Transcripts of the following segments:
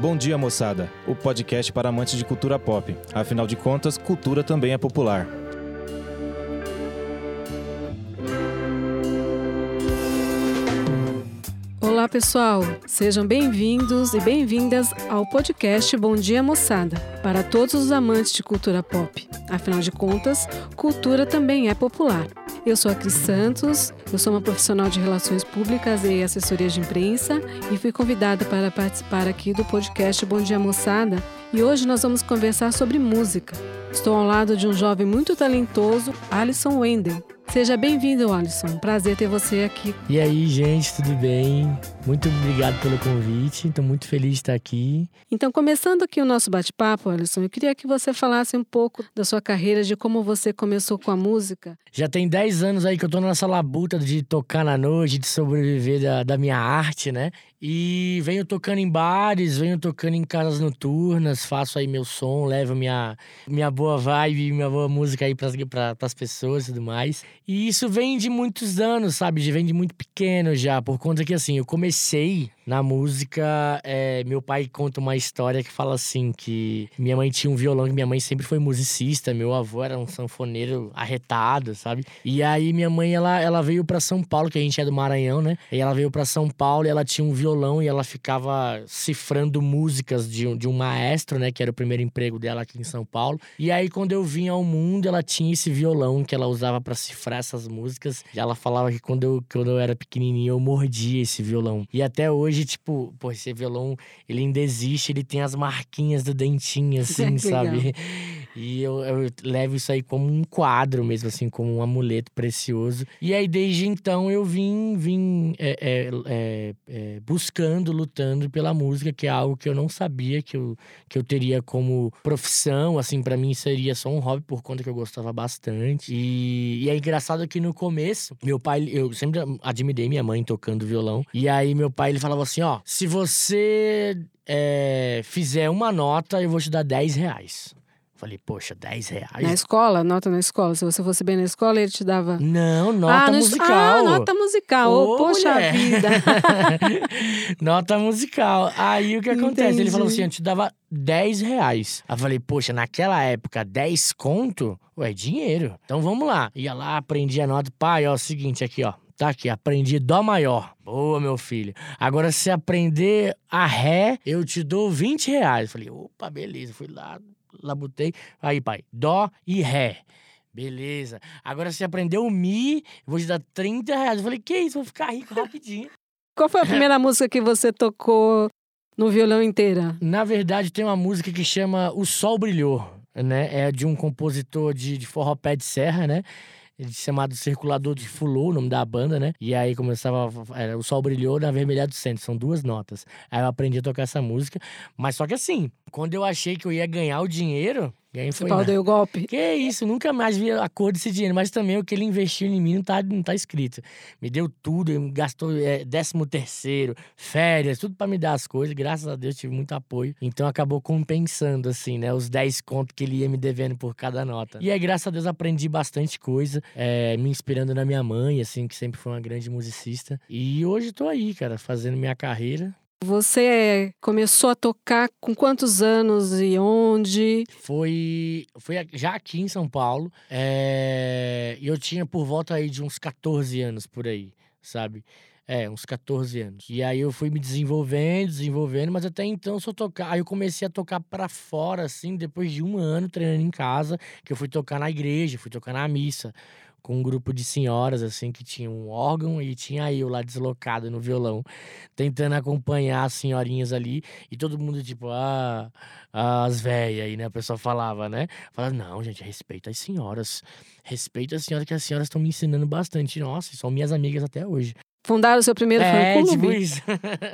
Bom dia, moçada. O podcast para amantes de cultura pop. Afinal de contas, cultura também é popular. Olá, pessoal. Sejam bem-vindos e bem-vindas ao podcast Bom Dia Moçada, para todos os amantes de cultura pop. Afinal de contas, cultura também é popular. Eu sou a Cris Santos, eu sou uma profissional de relações públicas e assessoria de imprensa e fui convidada para participar aqui do podcast Bom Dia Moçada. E hoje nós vamos conversar sobre música. Estou ao lado de um jovem muito talentoso, Alisson Wendel. Seja bem-vindo, Alisson. Prazer ter você aqui. E aí, gente, tudo bem? Muito obrigado pelo convite. Estou muito feliz de estar aqui. Então, começando aqui o nosso bate-papo, Alisson, eu queria que você falasse um pouco da sua carreira, de como você começou com a música. Já tem 10 anos aí que eu tô nessa labuta de tocar na noite, de sobreviver da, da minha arte, né? E venho tocando em bares, venho tocando em casas noturnas, faço aí meu som, levo minha, minha boa vibe, minha boa música aí pras, pra, pras pessoas e tudo mais. E isso vem de muitos anos, sabe? Vem de muito pequeno já, por conta que assim, eu comecei na música, é, meu pai conta uma história que fala assim: que minha mãe tinha um violão, que minha mãe sempre foi musicista, meu avô era um sanfoneiro arretado, sabe? E aí minha mãe, ela, ela veio para São Paulo, que a gente é do Maranhão, né? E ela veio para São Paulo e ela tinha um violão e ela ficava cifrando músicas de, de um maestro, né? Que era o primeiro emprego dela aqui em São Paulo. E aí, quando eu vim ao mundo, ela tinha esse violão que ela usava para cifrar essas músicas. E ela falava que quando eu, quando eu era pequenininho, eu mordia esse violão. E até hoje, tipo, pô, esse violão, ele ainda existe, ele tem as marquinhas do dentinho, assim, sabe? E eu, eu, levo isso aí como um quadro mesmo, assim, como um amuleto precioso. E aí, desde então, eu vim, vim é, é, é, é, buscando, lutando pela música, que é algo que eu não sabia que eu, que eu teria como profissão. Assim, para mim seria só um hobby por conta que eu gostava bastante. E, e é engraçado que no começo, meu pai, eu sempre admirei minha mãe tocando violão. E aí, meu pai, ele falava assim: ó, se você é, fizer uma nota, eu vou te dar 10 reais. Falei, poxa, 10 reais? Na escola, nota na escola. Se você fosse bem na escola, ele te dava. Não, nota ah, musical. Ah, nota musical. Ô, poxa mulher. vida. nota musical. Aí o que acontece? Entendi. Ele falou assim: eu te dava 10 reais. Aí eu falei, poxa, naquela época, 10 conto? Ué, dinheiro. Então vamos lá. Ia lá, aprendi a nota. Pai, ó, é o seguinte aqui, ó. Tá aqui, aprendi Dó maior. Boa, meu filho. Agora, se aprender a Ré, eu te dou 20 reais. Falei, opa, beleza. Fui lá, labutei. Aí, pai, Dó e Ré. Beleza. Agora você aprendeu o Mi, vou te dar 30 reais. Eu falei, que isso? Vou ficar rico rapidinho. Qual foi a primeira música que você tocou no violão inteira? Na verdade, tem uma música que chama O Sol Brilhou, né? É de um compositor de, de forró pé de serra, né? Chamado Circulador de Fulô, o nome da banda, né? E aí começava. Era, o sol brilhou na Vermelhada do Centro, são duas notas. Aí eu aprendi a tocar essa música. Mas só que assim, quando eu achei que eu ia ganhar o dinheiro, Ganhei foi Você deu golpe. Que isso, nunca mais vi a cor desse dinheiro. Mas também o que ele investiu em mim não tá, não tá escrito. Me deu tudo, gastou é, décimo terceiro, férias, tudo para me dar as coisas. Graças a Deus tive muito apoio. Então acabou compensando, assim, né? Os 10 contos que ele ia me devendo por cada nota. E aí, graças a Deus, aprendi bastante coisa. É, me inspirando na minha mãe, assim, que sempre foi uma grande musicista. E hoje tô aí, cara, fazendo minha carreira. Você começou a tocar com quantos anos e onde? Foi, foi já aqui em São Paulo. É, eu tinha por volta aí de uns 14 anos por aí, sabe? É, uns 14 anos. E aí eu fui me desenvolvendo, desenvolvendo, mas até então só tocar. Aí eu comecei a tocar para fora, assim, depois de um ano treinando em casa, que eu fui tocar na igreja, fui tocar na missa com um grupo de senhoras, assim, que tinha um órgão e tinha eu lá deslocado no violão, tentando acompanhar as senhorinhas ali, e todo mundo, tipo, ah, as velhas aí, né? A pessoa falava, né? Falava, não, gente, respeita as senhoras. Respeita as senhoras, que as senhoras estão me ensinando bastante. Nossa, são minhas amigas até hoje. Fundaram o seu primeiro é, fã-clube? Tipo isso.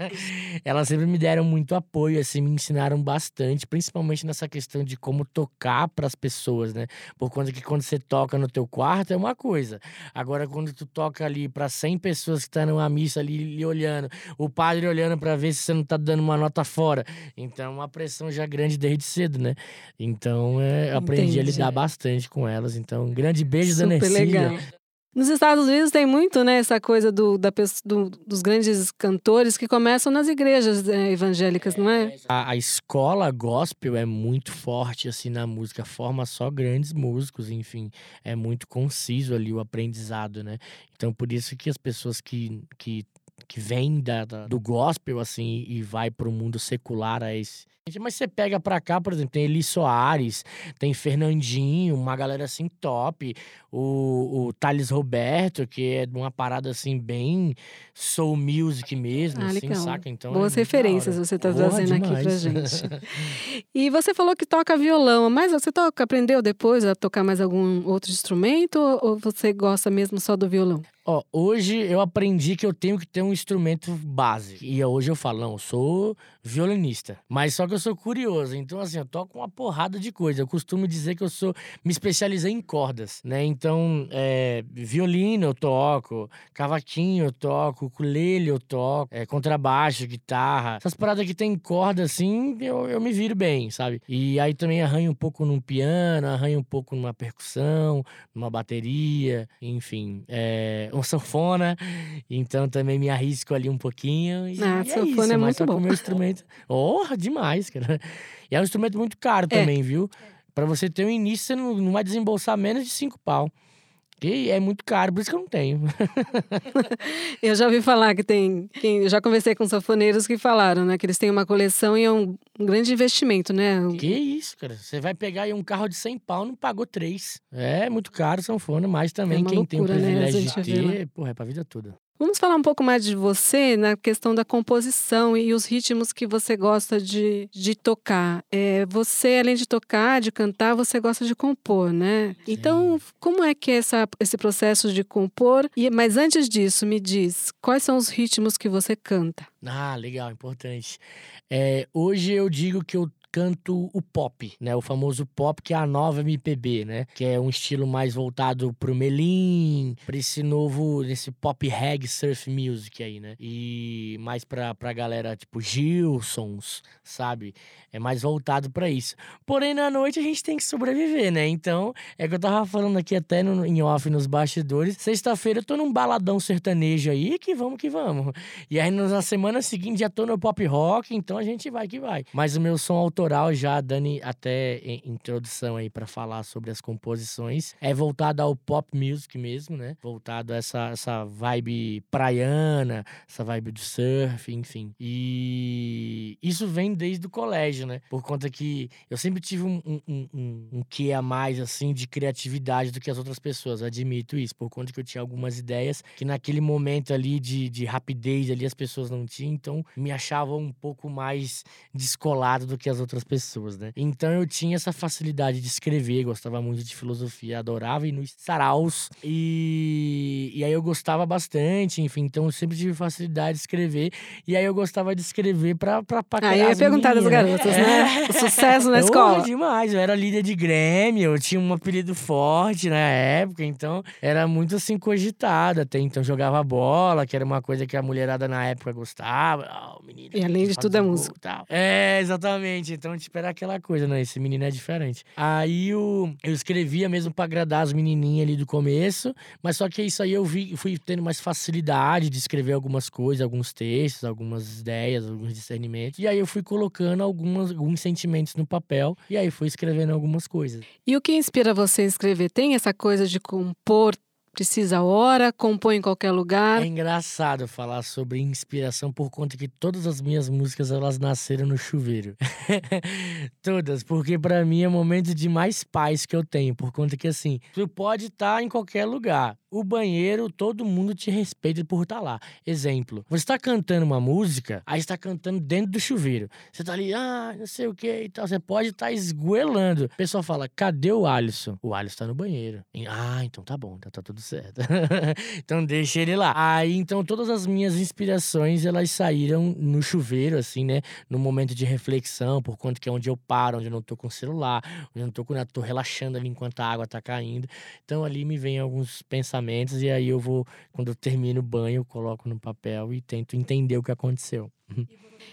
Elas sempre me deram muito apoio, assim, me ensinaram bastante, principalmente nessa questão de como tocar para as pessoas, né? Por conta que quando você toca no teu quarto é uma coisa. Agora, quando tu toca ali para 100 pessoas que estão numa missa ali lhe olhando, o padre olhando para ver se você não tá dando uma nota fora. Então, é uma pressão já grande desde cedo, né? Então, é, aprendi a lidar bastante com elas. Então, um grande beijo Super da Nercília. legal. Nos Estados Unidos tem muito, né, essa coisa do, da, do, dos grandes cantores que começam nas igrejas é, evangélicas, não é? A, a, escola gospel é muito forte, assim, na música, forma só grandes músicos, enfim, é muito conciso ali o aprendizado, né? Então, por isso que as pessoas que, que que vem da, da, do gospel, assim, e vai para o mundo secular a esse, mas você pega pra cá, por exemplo, tem Eli Soares, tem Fernandinho, uma galera assim top. O, o Thales Roberto, que é de uma parada assim bem soul music mesmo, ah, assim, legal. saca? Então, Boas é referências você tá trazendo aqui pra gente. e você falou que toca violão, mas você toca, aprendeu depois a tocar mais algum outro instrumento ou você gosta mesmo só do violão? Ó, hoje eu aprendi que eu tenho que ter um instrumento base. E hoje eu falo, não, eu sou violinista. Mas só que eu sou curioso. Então, assim, eu toco uma porrada de coisa. Eu costumo dizer que eu sou. Me especializei em cordas, né? Então, é, violino eu toco, cavaquinho eu toco, ukulele eu toco, é, contrabaixo, guitarra. Essas paradas que tem corda, assim, eu, eu me viro bem, sabe? E aí também arranho um pouco num piano, arranho um pouco numa percussão, numa bateria, enfim. É, uma sanfona. Então também me arrisco ali um pouquinho. E, ah, e é sanfona isso, é muito bom. meu instrumento. Oh, demais, cara. E é um instrumento muito caro é. também, viu? Para você ter um início, você não, não vai desembolsar menos de cinco pau. E é muito caro, por isso que eu não tenho. eu já ouvi falar que tem. Eu já conversei com sanfoneiros que falaram, né? Que eles têm uma coleção e é um, um grande investimento, né? Que isso, cara. Você vai pegar aí um carro de 100 pau, não pagou três. É muito caro sanfona, mas também é quem loucura, tem o privilégio né? de ter, porra, é pra vida toda. Vamos falar um pouco mais de você na questão da composição e os ritmos que você gosta de, de tocar. É, você, além de tocar, de cantar, você gosta de compor, né? Sim. Então, como é que é essa, esse processo de compor? E, mas antes disso, me diz, quais são os ritmos que você canta? Ah, legal, importante. É, hoje eu digo que eu canto o pop, né? O famoso pop que é a nova MPB, né? Que é um estilo mais voltado pro melim, pra esse novo, esse pop reggae surf music aí, né? E mais pra, pra galera tipo Gilsons, sabe? É mais voltado para isso. Porém, na noite a gente tem que sobreviver, né? Então, é que eu tava falando aqui até no, em off nos bastidores. Sexta-feira eu tô num baladão sertanejo aí, que vamos que vamos. E aí na semana seguinte já tô no pop rock, então a gente vai que vai. Mas o meu som autoral já, Dani, até introdução aí para falar sobre as composições, é voltado ao pop music mesmo, né? Voltado a essa, essa vibe praiana, essa vibe do surf, enfim. E isso vem desde o colégio né? Por conta que eu sempre tive um, um, um, um quê a mais, assim, de criatividade do que as outras pessoas. Admito isso. Por conta que eu tinha algumas ideias que naquele momento ali de, de rapidez ali as pessoas não tinham. Então, me achavam um pouco mais descolado do que as outras pessoas, né? Então, eu tinha essa facilidade de escrever. Gostava muito de filosofia. Adorava ir nos saraus. E, e aí eu gostava bastante, enfim. Então, eu sempre tive facilidade de escrever. E aí eu gostava de escrever pra, pra, pra Aí eu ia perguntar das garotas né? O sucesso na escola. Eu, demais. Eu era líder de Grêmio, eu tinha um apelido forte na época, então era muito assim cogitado. Até então jogava bola, que era uma coisa que a mulherada na época gostava. Oh, menino, e além de tudo é música. Tal. É, exatamente. Então, tipo, era aquela coisa, né? Esse menino é diferente. Aí eu, eu escrevia mesmo pra agradar as menininhas ali do começo, mas só que isso aí eu vi, fui tendo mais facilidade de escrever algumas coisas, alguns textos, algumas ideias, alguns discernimentos. E aí eu fui colocando algumas alguns sentimentos no papel e aí fui escrevendo algumas coisas. E o que inspira você a escrever? Tem essa coisa de compor precisa hora, compõe em qualquer lugar. É engraçado falar sobre inspiração por conta que todas as minhas músicas elas nasceram no chuveiro. todas, porque para mim é o momento de mais paz que eu tenho, por conta que assim, tu pode estar tá em qualquer lugar. O banheiro, todo mundo te respeita por estar tá lá. Exemplo, você está cantando uma música, aí está cantando dentro do chuveiro. Você tá ali, ah, não sei o que e tal. Você pode estar tá esgoelando. O pessoal fala, cadê o Alisson? O Alisson tá no banheiro. Ah, então tá bom, tá, tá tudo certo. então deixa ele lá. Aí, então, todas as minhas inspirações, elas saíram no chuveiro, assim, né? No momento de reflexão, por conta que é onde eu paro, onde eu não tô com o celular, onde eu não tô com... Eu tô relaxando ali enquanto a água tá caindo. Então, ali me vem alguns pensamentos pensamentos e aí eu vou, quando eu termino o banho, eu coloco no papel e tento entender o que aconteceu.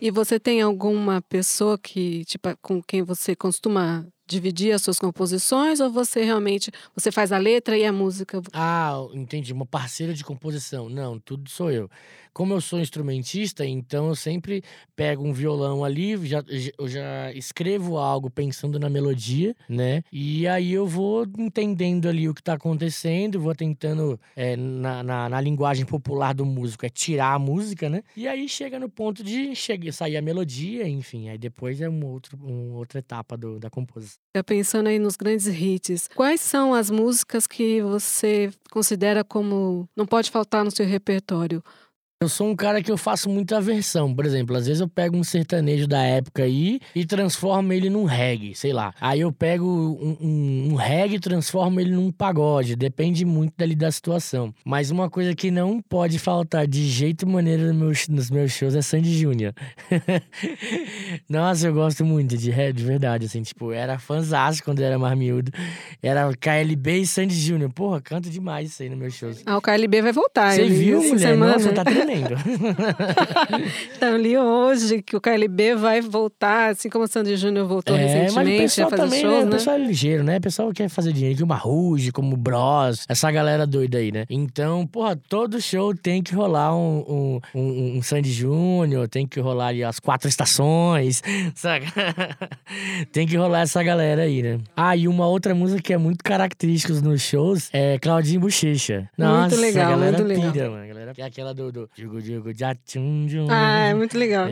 E você tem alguma pessoa que, tipo, com quem você costuma dividir as suas composições ou você realmente você faz a letra e a música? Ah, entendi. Uma parceira de composição. Não, tudo sou eu. Como eu sou instrumentista, então eu sempre pego um violão ali, já, eu já escrevo algo pensando na melodia, né? E aí eu vou entendendo ali o que tá acontecendo, vou tentando, é, na, na, na, linguagem popular do músico, é tirar a música, né? E aí chega no ponto de chegar, sair a melodia, enfim. Aí depois é uma, outro, uma outra etapa do, da composição. Pensando aí nos grandes hits, quais são as músicas que você considera como não pode faltar no seu repertório? Eu sou um cara que eu faço muita versão. Por exemplo, às vezes eu pego um sertanejo da época aí e transformo ele num reggae, sei lá. Aí eu pego um, um, um reggae e transformo ele num pagode. Depende muito dali da situação. Mas uma coisa que não pode faltar de jeito e maneira nos meus, nos meus shows é Sandy Júnior. Nossa, eu gosto muito de, de verdade, assim. Tipo, era fãzaço quando eu era mais miúdo. Era KLB e Sandy Júnior. Porra, canto demais isso aí nos meus shows. Ah, o KLB vai voltar. Você viu, mulher? Semana, Nossa, tá então, li hoje que o KLB vai voltar, assim como o Sandy Júnior voltou é, recentemente mas o pessoal a fazer também, shows, né? né? O pessoal é ligeiro, né? O pessoal quer fazer dinheiro, como a Ruge, como o Bros, essa galera doida aí, né? Então, porra, todo show tem que rolar um, um, um, um Sandy Júnior, tem que rolar ali as quatro estações, saca? tem que rolar essa galera aí, né? Ah, e uma outra música que é muito característica nos shows é Claudinho Bochecha. Nossa, muito legal, a galera muito legal. Pira, mano. A galera, é aquela do, do Digo, digo, Ah, é muito legal.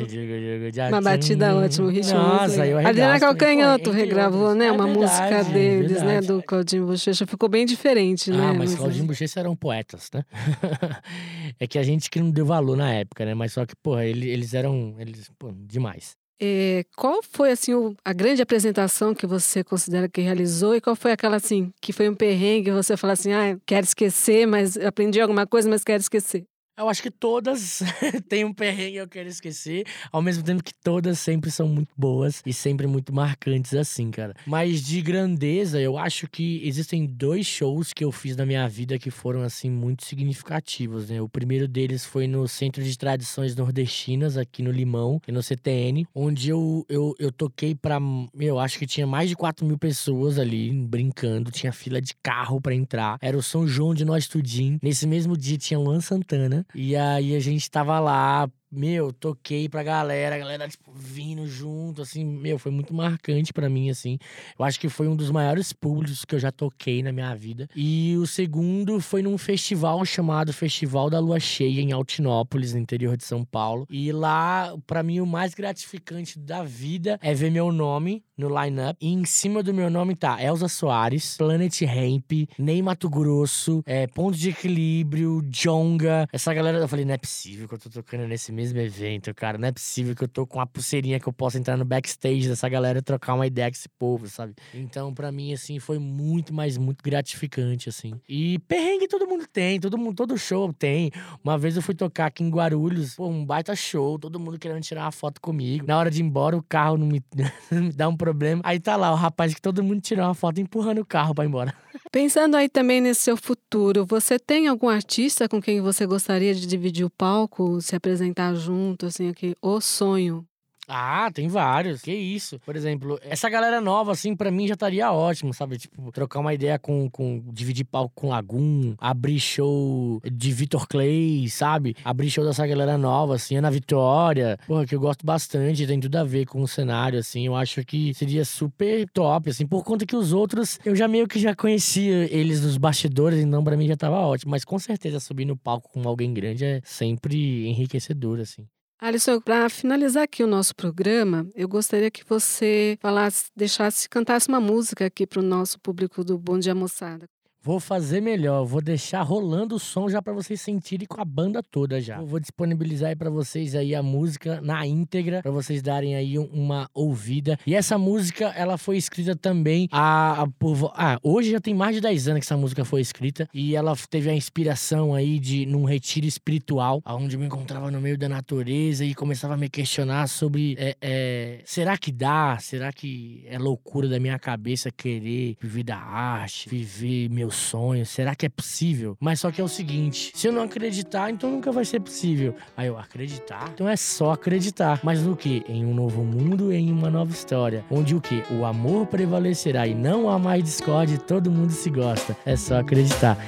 Uma batida ótima, o ritmo Nossa, eu Adriana Calcanhoto regravou, né? É uma verdade, música é deles, né? Do Claudinho Bochecha. Ficou bem diferente, né? Ah, mas Claudinho Bochecha eram poetas, né? é que a gente que não deu valor na época, né? Mas só que, porra, eles eram eles, pô, demais. É, qual foi assim a grande apresentação que você considera que realizou e qual foi aquela assim que foi um perrengue você fala assim, ah, quero esquecer, mas aprendi alguma coisa, mas quero esquecer? Eu acho que todas têm um perrengue eu quero esquecer, ao mesmo tempo que todas sempre são muito boas e sempre muito marcantes assim, cara. Mas de grandeza, eu acho que existem dois shows que eu fiz na minha vida que foram assim muito significativos, né? O primeiro deles foi no Centro de Tradições Nordestinas aqui no Limão, no CTN, onde eu, eu, eu toquei pra, eu acho que tinha mais de 4 mil pessoas ali brincando, tinha fila de carro para entrar. Era o São João de Nós Tudim. Nesse mesmo dia tinha Luan Santana e aí a gente tava lá meu, toquei pra galera, a galera, tipo, vindo junto, assim, meu, foi muito marcante para mim, assim. Eu acho que foi um dos maiores públicos que eu já toquei na minha vida. E o segundo foi num festival chamado Festival da Lua Cheia, em Altinópolis, no interior de São Paulo. E lá, para mim, o mais gratificante da vida é ver meu nome no line-up. E em cima do meu nome tá Elza Soares, Planet Ramp, Ney Mato Grosso, é, Ponto de Equilíbrio, Jonga. Essa galera, eu falei, não é possível que eu tô tocando nesse mesmo evento, cara. Não é possível que eu tô com uma pulseirinha que eu possa entrar no backstage dessa galera e trocar uma ideia com esse povo, sabe? Então, para mim, assim, foi muito, mas muito gratificante, assim. E perrengue todo mundo tem, todo mundo, todo show tem. Uma vez eu fui tocar aqui em Guarulhos, pô, um baita show, todo mundo querendo tirar uma foto comigo. Na hora de ir embora, o carro não me, me dá um problema. Aí tá lá, o rapaz que todo mundo tirou uma foto empurrando o carro ir embora. Pensando aí também nesse seu futuro, você tem algum artista com quem você gostaria de dividir o palco, se apresentar junto, assim, aqui, o sonho? Ah, tem vários. Que isso. Por exemplo, essa galera nova, assim, para mim já estaria ótimo, sabe? Tipo, trocar uma ideia com, com dividir palco com Lagoon, abrir show de Vitor Clay, sabe? Abrir show dessa galera nova, assim, Ana Vitória. Porra, que eu gosto bastante, tem tudo a ver com o cenário, assim. Eu acho que seria super top, assim, por conta que os outros eu já meio que já conhecia eles nos bastidores, então pra mim já tava ótimo. Mas com certeza subir no palco com alguém grande é sempre enriquecedor, assim. Alisson, para finalizar aqui o nosso programa, eu gostaria que você falasse, deixasse, cantasse uma música aqui para o nosso público do Bom Dia Moçada. Vou fazer melhor, vou deixar rolando o som já para vocês sentirem com a banda toda já. Eu vou disponibilizar aí para vocês aí a música na íntegra, para vocês darem aí uma ouvida. E essa música, ela foi escrita também a, a por, ah, hoje já tem mais de 10 anos que essa música foi escrita e ela teve a inspiração aí de num retiro espiritual, onde eu me encontrava no meio da natureza e começava a me questionar sobre é, é, será que dá? Será que é loucura da minha cabeça querer viver da arte, viver meus sonho? Será que é possível? Mas só que é o seguinte: se eu não acreditar, então nunca vai ser possível. Aí eu acreditar? Então é só acreditar. Mas no que? Em um novo mundo, em uma nova história. Onde o que? O amor prevalecerá e não há mais discórdia, todo mundo se gosta. É só acreditar.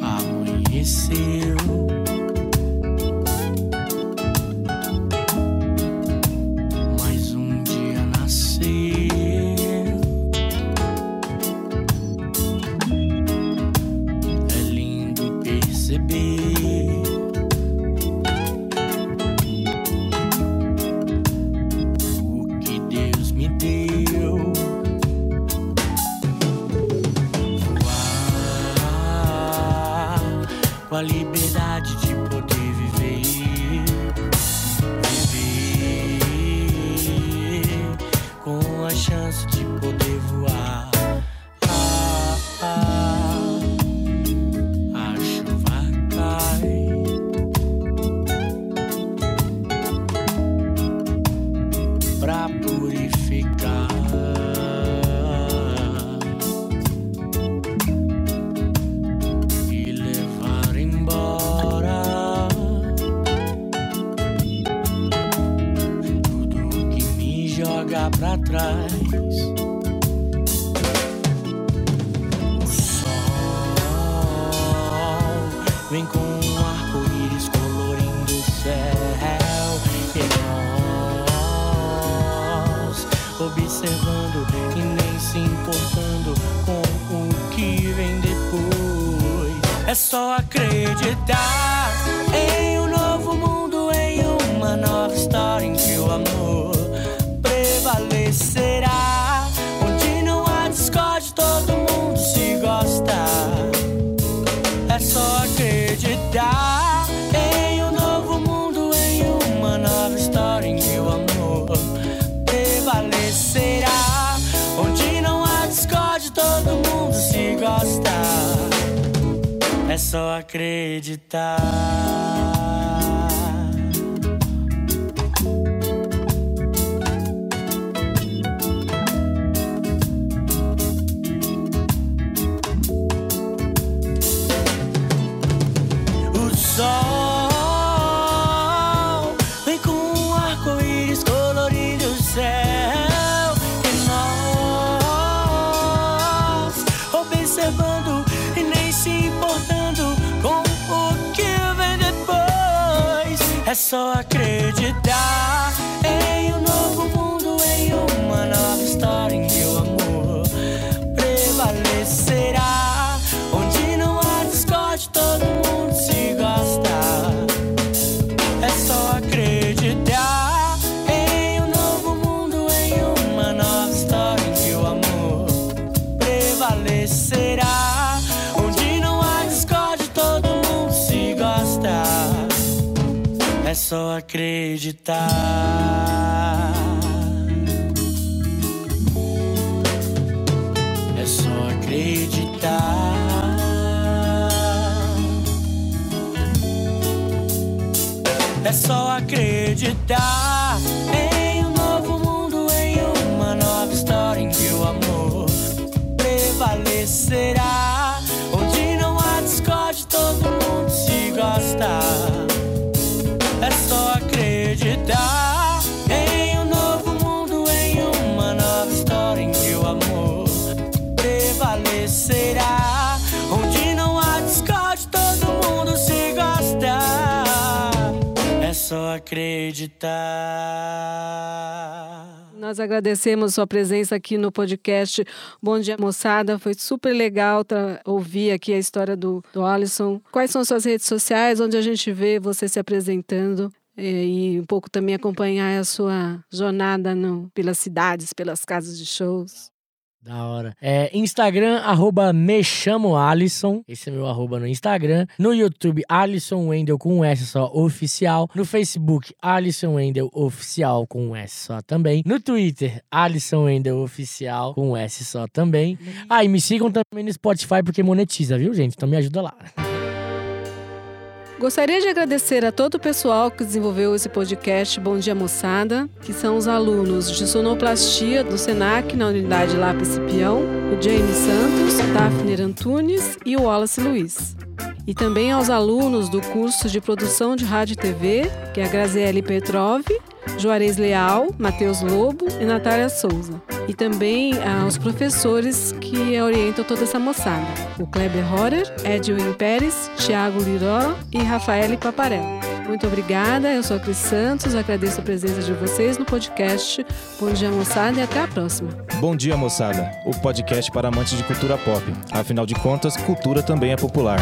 Amanheceu. Mississippi. Só acreditar. O só acreditar. É só acreditar só acreditar. É só acreditar. É só acreditar em um novo mundo, em uma nova história em que o amor prevalecerá. Nós agradecemos sua presença aqui no podcast Bom Dia Moçada. Foi super legal ouvir aqui a história do, do Alisson. Quais são suas redes sociais, onde a gente vê você se apresentando? e um pouco também acompanhar a sua jornada no, pelas cidades, pelas casas de shows. Da hora. É, Instagram, arroba me chamo Alisson. Esse é meu arroba no Instagram. No YouTube, Alisson Wendel com um S só oficial. No Facebook, Alisson Wendel oficial com um S só também. No Twitter, Alisson Wendel oficial com um S só também. Ah, e me sigam também no Spotify porque monetiza, viu, gente? Então me ajuda lá. Gostaria de agradecer a todo o pessoal que desenvolveu esse podcast Bom Dia Moçada, que são os alunos de sonoplastia do SENAC na unidade Lápis Peão, o James Santos, Daphne Antunes e o Wallace Luiz. E também aos alunos do curso de produção de rádio e TV, que é a Graziele Petrov, Juarez Leal, Matheus Lobo e Natália Souza. E também aos professores que orientam toda essa moçada: o Kleber Horer, Edwin Pérez, Tiago Liró e Rafael Paparel. Muito obrigada, eu sou a Cris Santos, agradeço a presença de vocês no podcast Bom Dia Moçada e até a próxima. Bom dia, moçada, o podcast para amantes de cultura pop. Afinal de contas, cultura também é popular.